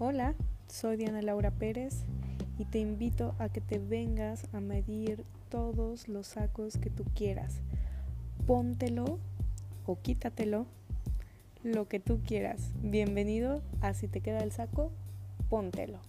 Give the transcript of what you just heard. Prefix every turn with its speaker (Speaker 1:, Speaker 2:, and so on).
Speaker 1: Hola, soy Diana Laura Pérez y te invito a que te vengas a medir todos los sacos que tú quieras. Póntelo o quítatelo, lo que tú quieras. Bienvenido a Si te queda el saco, póntelo.